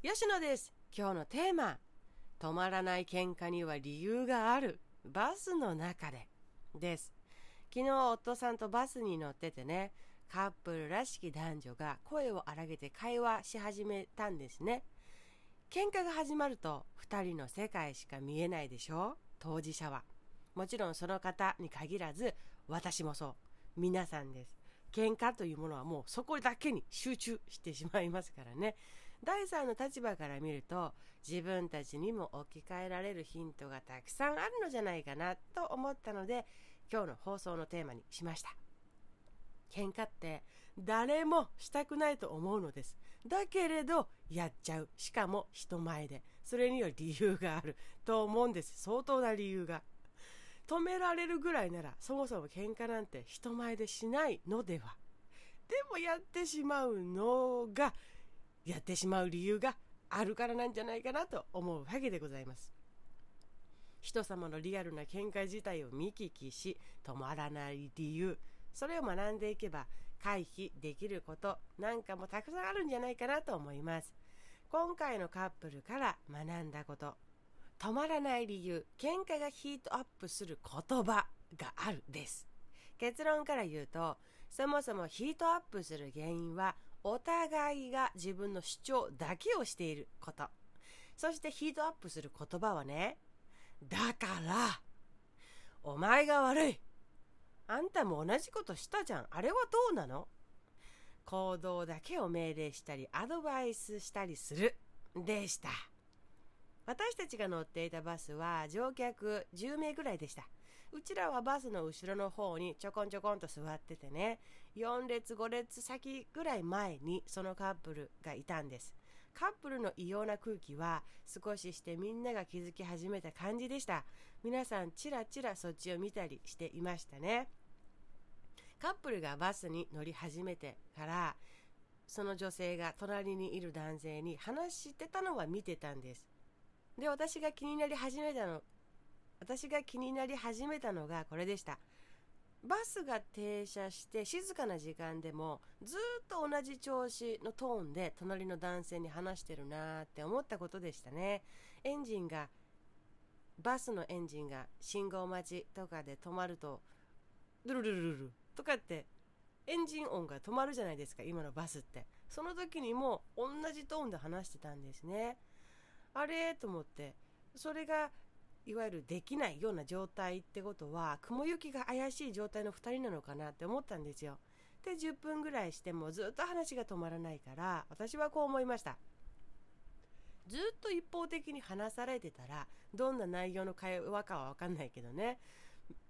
吉野です。今日のテーマ。止まらない喧嘩には理由がある。バスの中で。です。昨日夫さんとバスに乗っててね。カップルらしき男女が声を荒げて会話し始めたんですね。喧嘩が始まると2人の世界しか見えないでしょ。当事者は。もちろんその方に限らず私もそう。皆さんです。喧嘩というものはもうそこだけに集中してしまいますからね。第3の立場から見ると自分たちにも置き換えられるヒントがたくさんあるのじゃないかなと思ったので今日の放送のテーマにしました。喧嘩って誰もしたくないと思うのです。だけれどやっちゃう。しかも人前で。それには理由があると思うんです。相当な理由が。止められるぐらいならそもそも喧嘩なんて人前でしないのでは。でもやってしまうのがやってしまう理由があるからなんじゃないかなと思うわけでございます。人様のリアルな見解自体を見聞きし止まらない理由それを学んでいけば回避できることなんかもたくさんあるんじゃないかなと思います。今回のカップルから学んだこと止まらない理由喧嘩がヒートアップする言葉があるです。結論から言うとそもそもヒートアップする原因はお互いが自分の主張だけをしていること。そしてヒートアップする言葉はねだからお前が悪い。あんたも同じことしたじゃん。あれはどうなの？行動だけを命令したりアドバイスしたりする。でした。私たちが乗っていたバスは乗客10名ぐらいでした。うちらはバスの後ろの方にちょこんちょこんと座っててね4列5列先ぐらい前にそのカップルがいたんです。カップルの異様な空気は少ししてみんなが気づき始めた感じでした。皆さんちらちらそっちを見たりしていましたね。カップルがバスに乗り始めてからその女性が隣にいる男性に話してたのは見てたんです。で私が気になり始めたの私が気になり始めたのがこれでした。バスが停車して静かな時間でもずっと同じ調子のトーンで隣の男性に話してるなーって思ったことでしたね。エンジンがバスのエンジンが信号待ちとかで止まるとルルルルルルとかってエンジン音が止まるじゃないですか今のバスって。その時にも同じトーンで話してたんですね。あれと思ってそれがいわゆるできないような状態ってことは雲行きが怪しい状態の2人なのかなって思ったんですよ。で10分ぐらいしてもずっと話が止まらないから私はこう思いました。ずっと一方的に話されてたらどんな内容の会話かは分かんないけどね。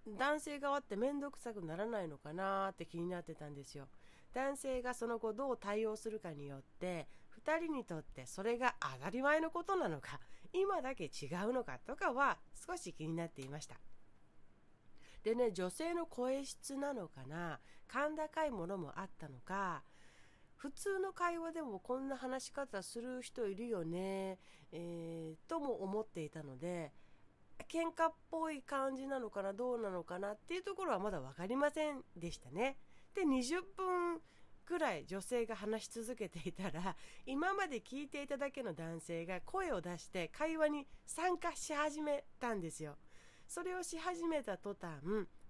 男性側って面倒くさくならないのかなって気になってたんですよ。男性がその後どう対応するかによって2人にとってそれが当たり前のことなのか今だけ違うのかとかは少し気になっていましたでね女性の声質なのかな甲高いものもあったのか普通の会話でもこんな話し方する人いるよね、えー、とも思っていたので喧嘩っぽい感じなのかなどうなのかなっていうところはまだ分かりませんでしたね。で20分くらい女性が話し続けていたら 今まで聞いていただけの男性が声を出して会話に参加し始めたんですよ。それをし始めた途端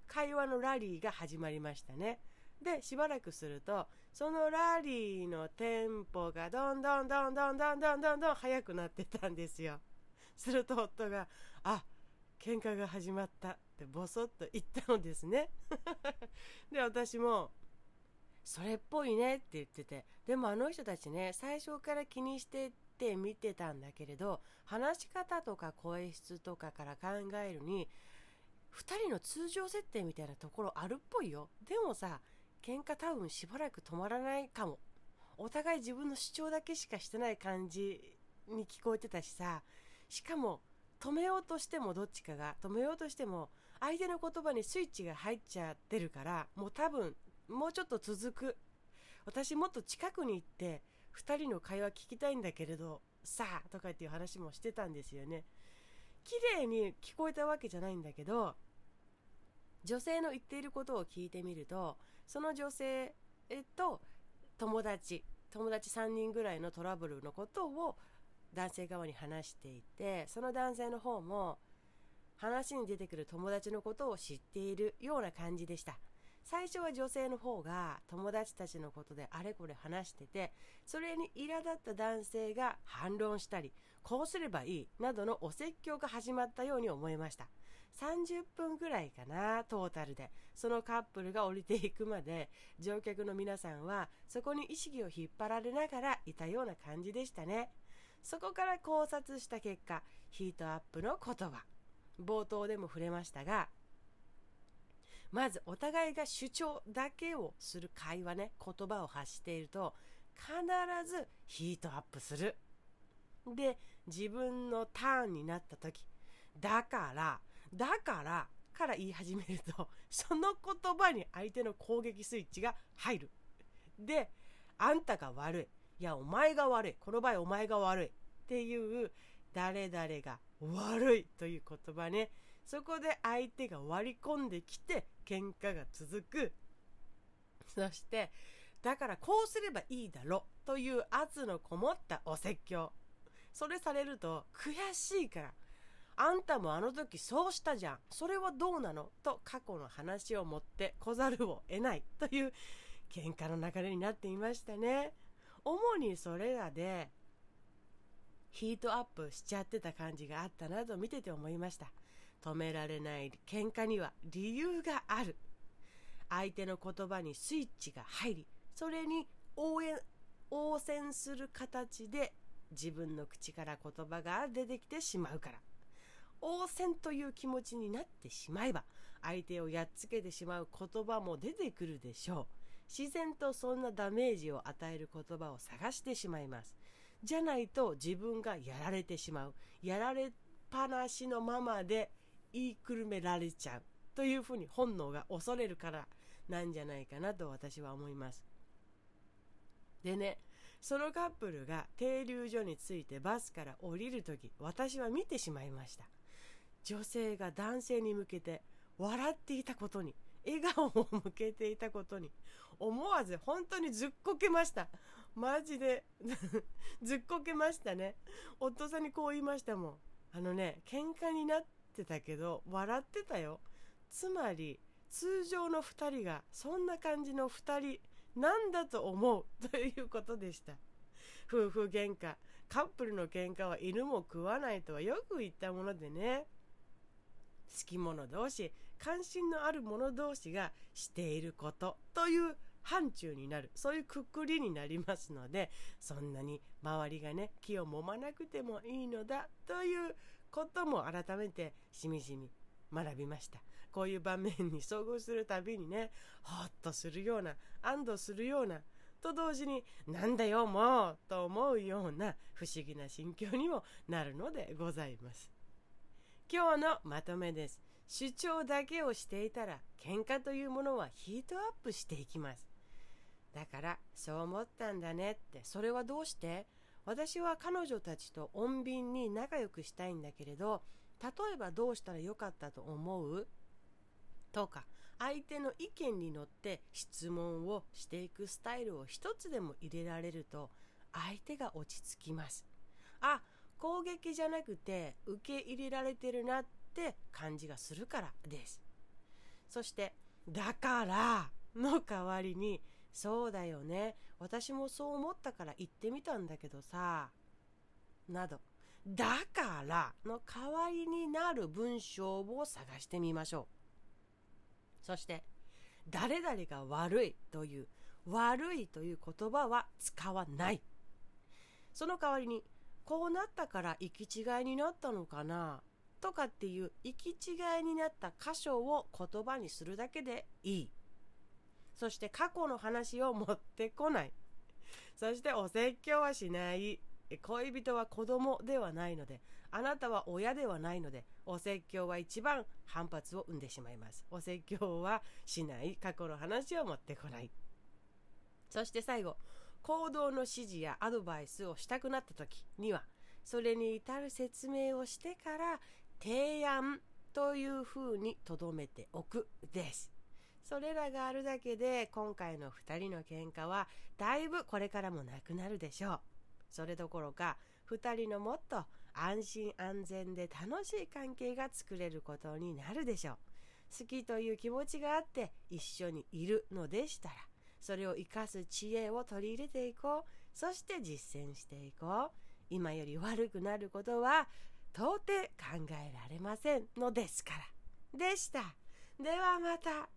会話のラリーが始まりましたね。でしばらくするとそのラリーのテンポがどんどんどんどんどんどんどんどん速くなってたんですよ。すると夫が「あ喧嘩が始まった」ってボソッと言ったのですね。で私もそれっぽいねって言ってて。でもあの人たちね最初から気にしてって見てたんだけれど話し方とか声質とかから考えるに2人の通常設定みたいなところあるっぽいよ。でもさ喧嘩多分しばらく止まらないかも。お互い自分の主張だけしかしてない感じに聞こえてたしさ。しかも止めようとしてもどっちかが止めようとしても相手の言葉にスイッチが入っちゃってるからもう多分もうちょっと続く。私もっと近くに行って2人の会話聞きたいんだけれどさあとかっていう話もしてたんですよね。綺麗に聞こえたわけじゃないんだけど女性の言っていることを聞いてみるとその女性と友達友達3人ぐらいのトラブルのことを男性側に話していてその男性の方も話に出てくる友達のことを知っているような感じでした。最初は女性の方が友達たちのことであれこれ話しててそれに苛立った男性が反論したりこうすればいいなどのお説教が始まったように思いました。30分ぐらいかなトータルで。そのカップルが降りていくまで乗客の皆さんはそこに意識を引っ張られながらいたような感じでしたね。そこから考察した結果ヒートアップの言葉。冒頭でも触れましたがまずお互いが主張だけをする会話ね言葉を発していると必ずヒートアップする。で自分のターンになった時だからだからから言い始めると その言葉に相手の攻撃スイッチが入る。であんたが悪い。いやお前が悪い。この場合お前が悪い。っていう誰々が悪いという言葉ね。そこで相手が割り込んできて喧嘩が続く。そしてだからこうすればいいだろという圧のこもったお説教。それされると悔しいから。あんたもあの時そうしたじゃん。それはどうなのと過去の話を持ってこざるを得ないという喧嘩の流れになっていましたね。主にそれらでヒートアップしちゃってた感じがあったなと見てて思いました。止められない喧嘩には理由がある。相手の言葉にスイッチが入りそれに応援応戦する形で自分の口から言葉が出てきてしまうから。応戦という気持ちになってしまえば相手をやっつけてしまう言葉も出てくるでしょう。自然とそんなダメージを与える言葉を探してしまいます。じゃないと自分がやられてしまう。やられっぱなしのままで言いくるめられちゃうというふうに本能が恐れるからなんじゃないかなと私は思います。でねそのカップルが停留所に着いてバスから降りる時私は見てしまいました。女性が男性に向けて笑っていたことに笑顔を向けていたことに思わず本当にずっこけました。マジで ずっこけましたね。夫さんにこう言いましたもん。あのね喧嘩になってたけど笑ってたよ。つまり通常の2人がそんな感じの2人なんだと思う。ということでした。夫婦喧嘩。カップルの喧嘩は犬も食わないとはよく言ったものでね。好き者同士関心のある者同士がしていること。という範疇になる。そういうくくりになりますのでそんなに周りがね気を揉まなくてもいいのだ。ということも改めてしみじみ学びました。こういう場面に遭遇するたびにねほっとするような安堵するようなと同時になんだよもうと思うような不思議な心境にもなるのでございます。今日のまとめです。主張だけをしていたら喧嘩というものはヒートアップしていきます。だからそう思ったんだねってそれはどうして？私は彼女たちと穏便に仲良くしたいんだけれど例えばどうしたらよかったと思う？とか相手の意見に乗って質問をしていくスタイルを一つでも入れられると相手が落ち着きます。あ攻撃じゃなくて受け入れられてるなって感じがするからです。そしてだからの代わりにそうだよね。私もそう思ったから言ってみたんだけどさなどだからの代わりになる文章を探してみましょう。そして誰々が悪いという悪いという言葉は使わない。その代わりにこうなったから行き違いになったのかなとかっていう行き違いになった箇所を言葉にするだけでいい。そして過去の話を持ってこない。そしてお説教はしない。恋人は子供ではないので、あなたは親ではないので、お説教は一番反発を生んでしまいます。お説教はしない。過去の話を持ってこない。そして最後、行動の指示やアドバイスをしたくなった時には、それに至る説明をしてから提案というふうに留めておくです。それらがあるだけで今回の2人の喧嘩はだいぶこれからもなくなるでしょう。それどころか2人のもっと安心安全で楽しい関係が作れることになるでしょう。好きという気持ちがあって一緒にいるのでしたら、それを生かす知恵を取り入れていこう。そして実践していこう。今より悪くなることは到底考えられませんのですから。でした。ではまた。